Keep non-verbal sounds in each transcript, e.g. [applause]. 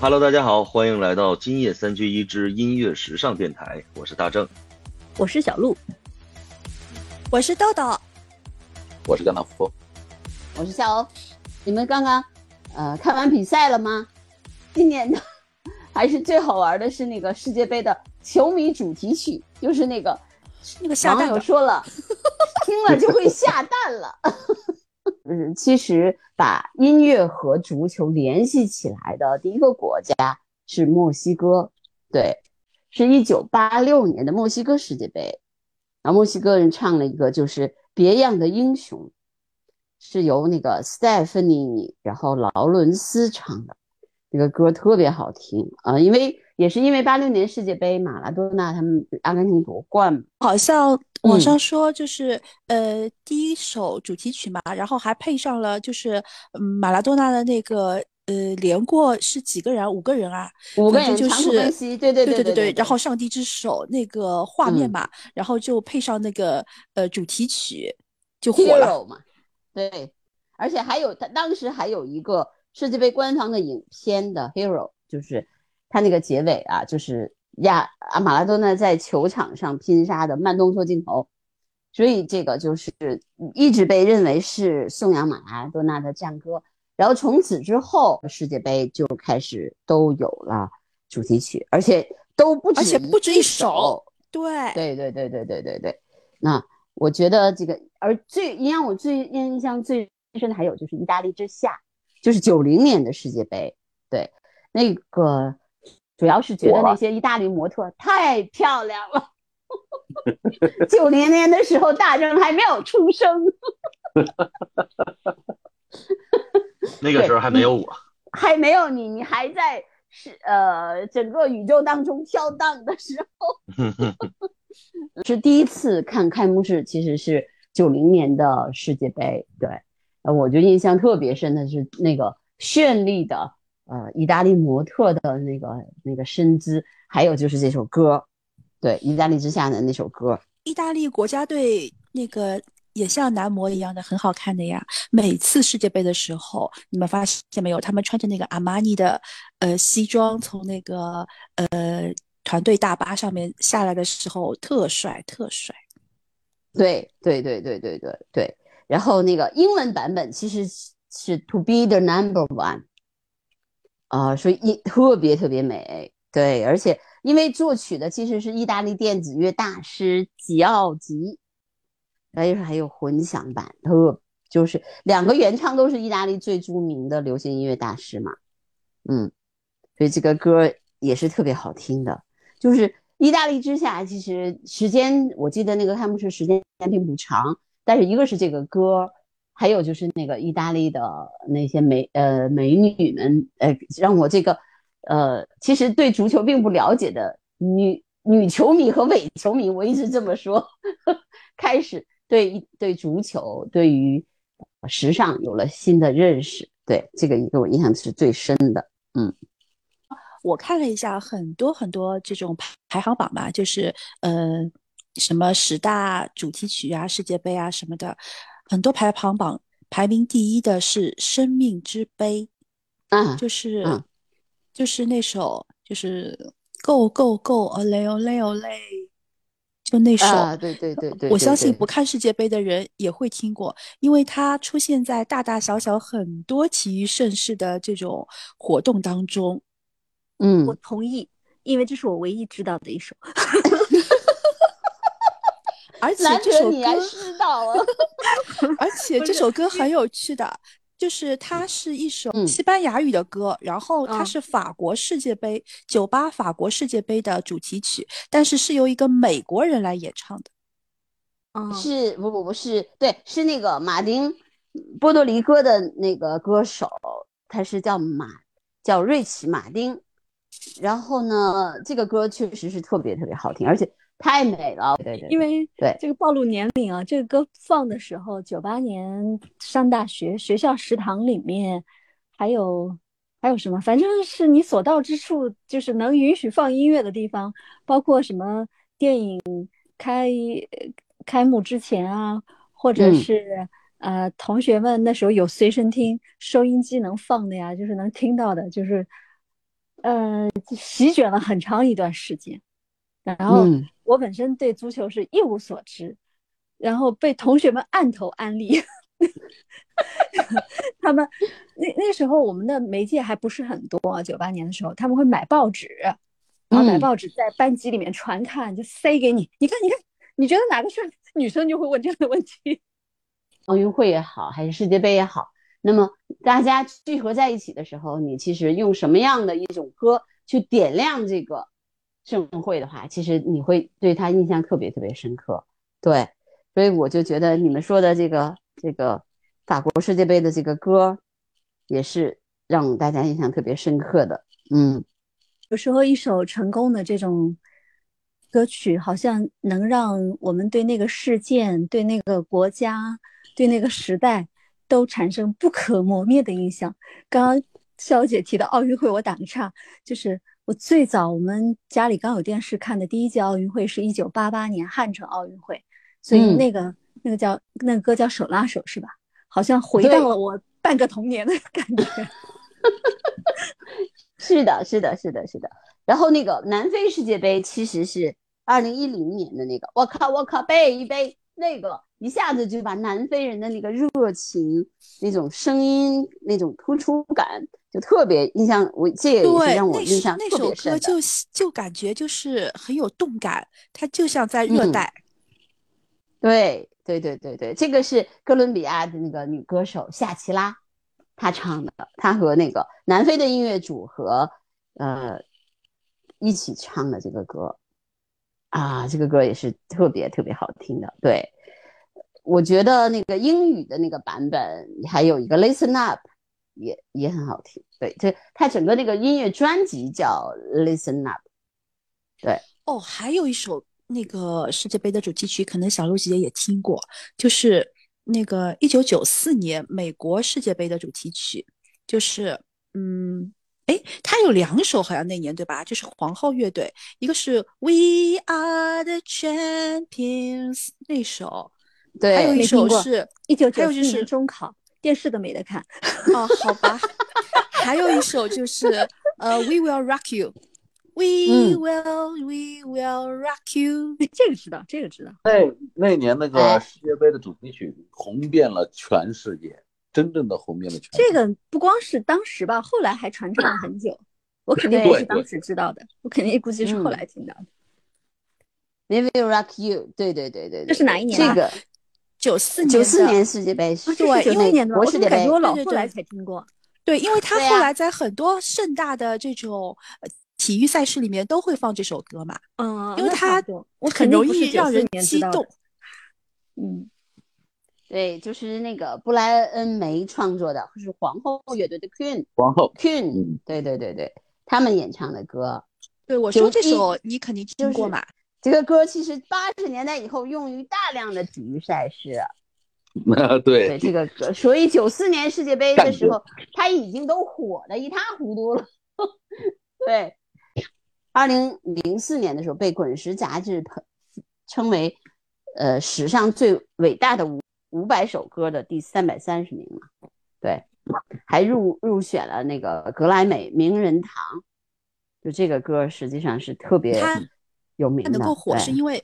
Hello，大家好，欢迎来到今夜三缺一之音乐时尚电台，我是大正，我是小鹿，我是豆豆，我是甘道夫，我是夏欧。你们刚刚呃看完比赛了吗？今年的还是最好玩的是那个世界杯的球迷主题曲，就是那个那个下蛋网友说了，[laughs] 听了就会下蛋了。嗯，其实把音乐和足球联系起来的第一个国家是墨西哥，对，是一九八六年的墨西哥世界杯，然后墨西哥人唱了一个就是《别样的英雄》，是由那个 Stephanie，然后劳伦斯唱的，那个歌特别好听。啊，因为也是因为八六年世界杯马拉多纳他们阿根廷夺冠，好像。网上说就是呃第一首主题曲嘛，然后还配上了就是马拉多纳的那个呃连过是几个人？五个人啊，五个人就是对对对对对，然后上帝之手那个画面嘛，然后就配上那个呃主题曲就火了嘛。对，而且还有他当时还有一个世界杯官方的影片的 Hero，就是他那个结尾啊，就是亚啊马拉多纳在球场上拼杀的慢动作镜头，所以这个就是一直被认为是颂扬马拉多纳的战歌。然后从此之后，世界杯就开始都有了主题曲，而且都不止，而且不止一首。对，对对对对对对对。那我觉得这个，而最让我最印象最深的还有就是意大利之夏，就是九零年的世界杯。对，那个主要是觉得那些意大利模特太漂亮了。[laughs] 九零年的时候，大正还没有出生。[laughs] 那个时候还没有我，还没有你，你还在是呃整个宇宙当中飘荡的时候。[laughs] 是第一次看开幕式，其实是九零年的世界杯。对，呃，我就印象特别深的是那个绚丽的。呃，意大利模特的那个那个身姿，还有就是这首歌，对，《意大利之下》的那首歌。意大利国家队那个也像男模一样的，很好看的呀。每次世界杯的时候，你们发现没有？他们穿着那个阿玛尼的呃西装，从那个呃团队大巴上面下来的时候，特帅特帅。对对对对对对对。然后那个英文版本其实是 To be the number one。啊，所以一特别特别美，对，而且因为作曲的其实是意大利电子乐大师吉奥吉，还有还有混响版，特就是两个原唱都是意大利最著名的流行音乐大师嘛，嗯，所以这个歌也是特别好听的。就是意大利之下，其实时间我记得那个开幕式时间并不长，但是一个是这个歌。还有就是那个意大利的那些美呃美女们，呃，让我这个呃其实对足球并不了解的女女球迷和伪球迷，我一直这么说，[laughs] 开始对对足球对于时尚有了新的认识。对这个给我印象是最深的。嗯，我看了一下很多很多这种排行榜吧，就是呃什么十大主题曲啊、世界杯啊什么的。很多排行榜排名第一的是《生命之杯》，啊，就是就是那首就是 Go Go Go 哦嘞哦嘞哦嘞，就那首，对对对对，我相信不看世界杯的人也会听过，因为它出现在大大小小很多体育盛事的这种活动当中。嗯，我同意，因为这是我唯一知道的一首。[laughs] 而且这首歌，[laughs] 而且这首歌很有趣的，就是它是一首西班牙语的歌，然后它是法国世界杯九八法国世界杯的主题曲，但是是由一个美国人来演唱的。是不不不是对，是那个马丁波多黎各的那个歌手，他是叫马叫瑞奇马丁，然后呢，这个歌确实是特别特别好听，而且。太美了，对对，因为对。这个暴露年龄啊，这个歌放的时候，九八年上大学，学校食堂里面还有还有什么，反正是你所到之处，就是能允许放音乐的地方，包括什么电影开开幕之前啊，或者是呃同学们那时候有随身听收音机能放的呀，就是能听到的，就是呃，席卷了很长一段时间。然后嗯我本身对足球是一无所知，然后被同学们按头安利。[laughs] 他们那那时候我们的媒介还不是很多，九八年的时候他们会买报纸，然后买嗯报纸在班级里面传看，就塞给你，你看你看，你觉得哪个是女生就会问这样的问题？奥运会也好，还是世界杯也好，那么大家聚合在一起的时候，你其实用什么样的一种歌去点亮这个盛会的话，其实你会对他印象特别特别深刻。对，所以我就觉得你们说的这个这个法国世界杯的这个歌，也是让大家印象特别深刻的。嗯，有时候一首成功的这种歌曲，好像能让我们对那个事件、对那个国家、对那个时代都产生不可磨灭的印象。刚刚肖姐提到奥运会，我打个岔，就是我最早我们家里刚有电视看的第一届奥运会是一九八八年汉城奥运会，所以嗯那个、那个叫那个歌叫手拉手是吧？好像回到了我半个童年的 [laughs] 感觉。[laughs] 是的，是的，是的，是的。然后那个南非世界杯其实是二零一零年的那个，我靠，我靠，背一背，那个一下子就把南非人的那个热情、那种声音、那种突出感，就特别印象。我这也是，让我印象那首歌特别深的。就就感觉就是很有动感，它就像在热嗯带。对，对，对，对，对，这个是哥伦比亚的那个女歌手夏奇拉，她唱的，她和那个南非的音乐组合，呃，一起唱的这个歌，啊，这个歌也是特别特别好听的。对，我觉得那个英语的那个版本还有一个 Listen Up，也也很好听。对，这它整个那个音乐专辑叫 Listen Up。对哦，还有一首那个世界杯的主题曲，可能小鹿姐姐也听过，就是那个一九九四年美国世界杯的主题曲，就是嗯，诶，它有两首，好像那年对吧？就是皇后乐队，一个是 We Are the Champions 那首，对，还有一首是一九还九四年有就是中考，电视都没得看。哦，好吧，还有一首就是呃，We Will Rock You，We 嗯 Will We Will Rock You。这个知道，这个知道。那那年那哎个世界杯的主题曲红遍了全世界，真正的红遍了全世界。这个不光是当时吧，后来还传唱了很久。我肯定不是当时知道的，我肯定估计是后来听到的。We Will Rock You，对对对对对，这是哪一年啊这个九四年九四年世界杯对是九四年的吗，国世界杯我怎么感觉我老后来才听过。对，因为他后来在很多盛大的这种呃体育赛事里面都会放这首歌嘛，嗯，因为他我很容肯定不是94易让人激动。嗯，对，就是那个布莱恩梅创作的，是皇后乐队的 Queen 皇后，Queen，嗯对对对对，他们演唱的歌。对，我说这首你肯定听过嘛？这个歌其实八十年代以后用于大量的体育赛事，[laughs] 对对这个歌，所以九四年世界杯的时候，他已经都火的一塌糊涂了。[laughs] 对，二零零四年的时候被《滚石》杂志称称为呃史上最伟大的五五百首歌的第三百三十名嘛。对，还入入选了那个格莱美名人堂。就这个歌实际上是特别它有名的，它能够火是因为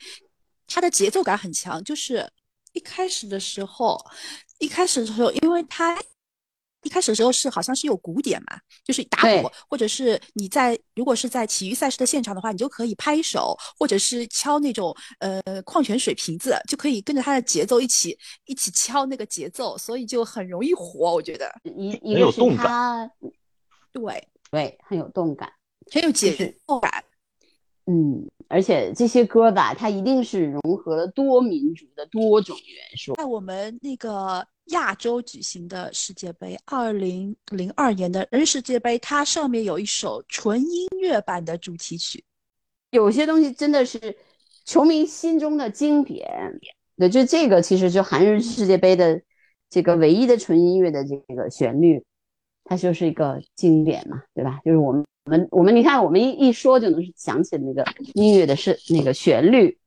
它的节奏感很强，就是一开始的时候，一开始的时候，因为它一开始的时候是好像是有鼓点嘛，就是打鼓，或者是你在如果是在体育赛事的现场的话，你就可以拍手，或者是敲那种呃矿泉水瓶子，就可以跟着它的节奏一起一起敲那个节奏，所以就很容易火，我觉得一一个是很有动感对，对很有动感，很有节奏感。嗯，而且这些歌吧，它一定是融合了多民族的多种元素。在我们那个亚洲举行的世界杯，二零零二年的人世界杯，它上面有一首纯音乐版的主题曲。有些东西真的是球迷心中的经典。对，就这个其实就韩日世界杯的这个唯一的纯音乐的这个旋律，它就是一个经典嘛，对吧？就是我们我们我们你看，我们一一说就能想起那个音乐的是那个旋律。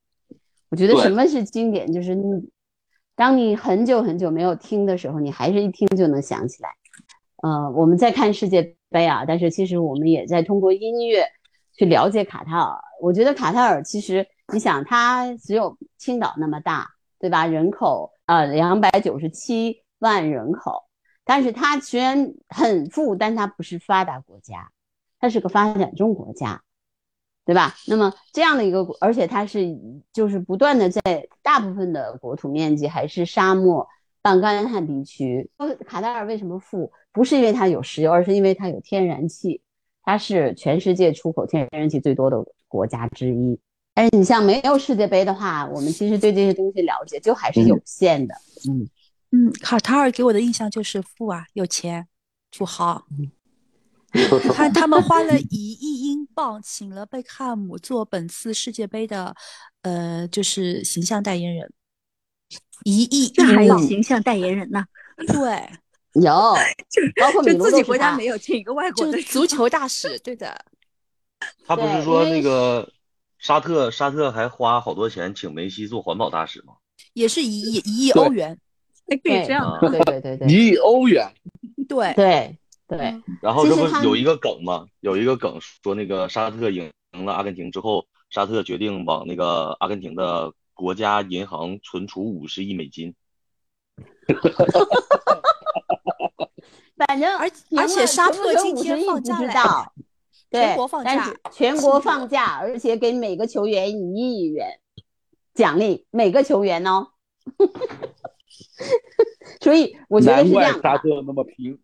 我觉得什么是经典，就是你当你很久很久没有听的时候，你还是一听就能想起来。呃，我们在看世界杯啊，但是其实我们也在通过音乐去了解卡塔尔。我觉得卡塔尔其实，你想它只有青岛那么大，对吧？人口呃两百九十七万人口，但是它虽然很富，但它不是发达国家，它是个发展中国家。对吧？那么这样的一个，而且它是就是不断的在大部分的国土面积还是沙漠半干旱地区。卡塔尔为什么富？不是因为它有石油，而是因为它有天然气，它是全世界出口天然气最多的国家之一。但是你像没有世界杯的话，我们其实对这些东西了解就还是有限的。嗯嗯，卡塔尔给我的印象就是富啊，有钱，土豪。看 [laughs] 他他们花了一亿英镑，请了贝克汉姆做本次世界杯的，呃，就是形象代言人。一亿，这还有形象代言人呢？对，[laughs] 有，[laughs] 包括就自己国家没有，请一个外国的足球大使。对的。他不是说那个沙特，沙特还花好多钱请梅西做环保大使吗？也是一亿一亿欧元，还可以这样的。对对对对，一亿欧元。对对。对，然后这不有一个梗吗？有一个梗说那个沙特赢了阿根廷之后，沙特决定往那个阿根廷的国家银行存储五十亿美金。[laughs] 反正而而且沙特今天放假了，全国放假，全国 [laughs] 放假，而且给每个球员一亿元奖励，每个球员哦。[laughs] 所以我觉得是这样。沙特那么拼。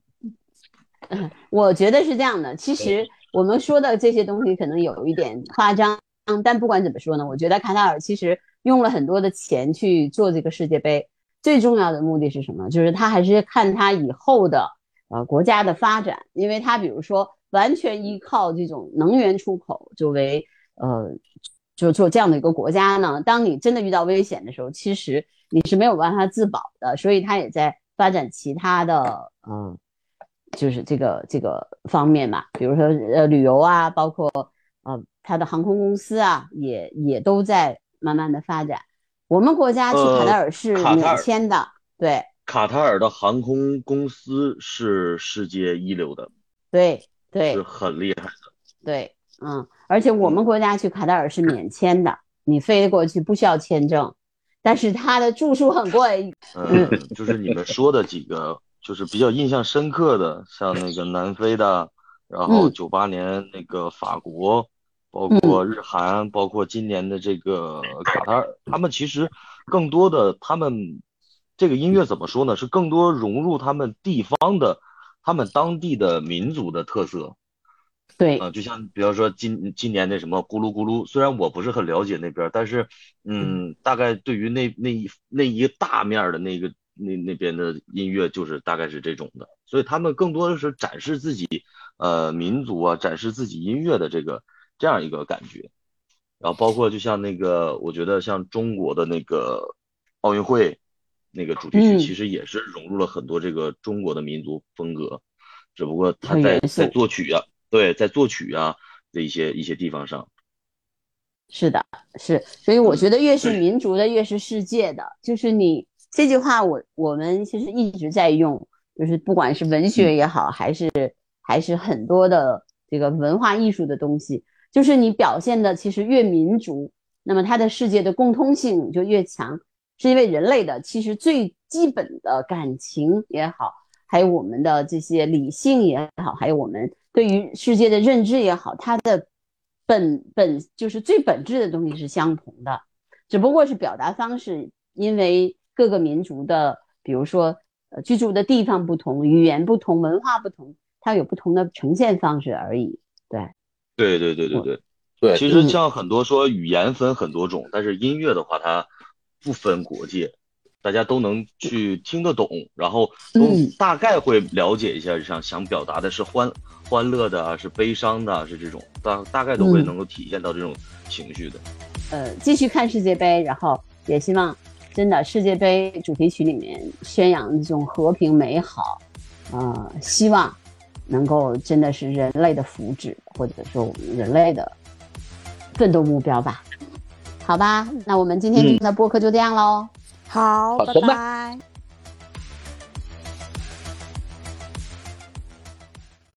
[laughs] 我觉得是这样的，其实我们说的这些东西可能有一点夸张，但不管怎么说呢，我觉得卡塔尔其实用了很多的钱去做这个世界杯，最重要的目的是什么？就是他还是看他以后的呃国家的发展，因为他比如说完全依靠这种能源出口作为呃就做这样的一个国家呢，当你真的遇到危险的时候，其实你是没有办法自保的，所以他也在发展其他的嗯。就是这个这个方面嘛，比如说呃旅游啊，包括呃它的航空公司啊，也也都在慢慢的发展。我们国家去卡塔尔是免签的，对。卡塔尔的航空公司是世界一流的，对对，是很厉害的。对，嗯，而且我们国家去卡塔尔是免签的，你飞过去不需要签证，但是它的住宿很贵。嗯，就是你们说的几个。就是比较印象深刻的，像那个南非的，然后九八年那个法国，包括日韩，包括今年的这个卡塔尔，他们其实更多的，他们这个音乐怎么说呢？是更多融入他们地方的，他们当地的民族的特色。对，啊，就像比方说今今年那什么咕噜咕噜，虽然我不是很了解那边，但是嗯，大概对于那那一那一大面的那个。那那边的音乐就是大概是这种的，所以他们更多的是展示自己，呃，民族啊，展示自己音乐的这个这样一个感觉。然后包括就像那个，我觉得像中国的那个奥运会那个主题曲，其实也是融入了很多这个中国的民族风格，只不过他在在作曲啊，对，在作曲啊的一些一些地方上。是的，是，所以我觉得越是民族的，越是世界的，就是你。这句话我我们其实一直在用，就是不管是文学也好，还是还是很多的这个文化艺术的东西，就是你表现的其实越民族，那么它的世界的共通性就越强，是因为人类的其实最基本的感情也好，还有我们的这些理性也好，还有我们对于世界的认知也好，它的本本就是最本质的东西是相同的，只不过是表达方式因为。各个民族的，比如说，呃，居住的地方不同，语言不同，文化不同，它有不同的呈现方式而已。对，对对对对对对。其实像很多说语言分很多种，但是音乐的话，它不分国界，大家都能去听得懂，然后都大概会了解一下，想想表达的是欢欢乐的，是悲伤的，是这种大大概都会能够体现到这种情绪的。呃，继续看世界杯，然后也希望。真的，世界杯主题曲里面宣扬这种和平美好，呃，希望能够真的是人类的福祉，或者说我们人类的奋斗目标吧？好吧，那我们今天的播客就这样喽。好，拜拜。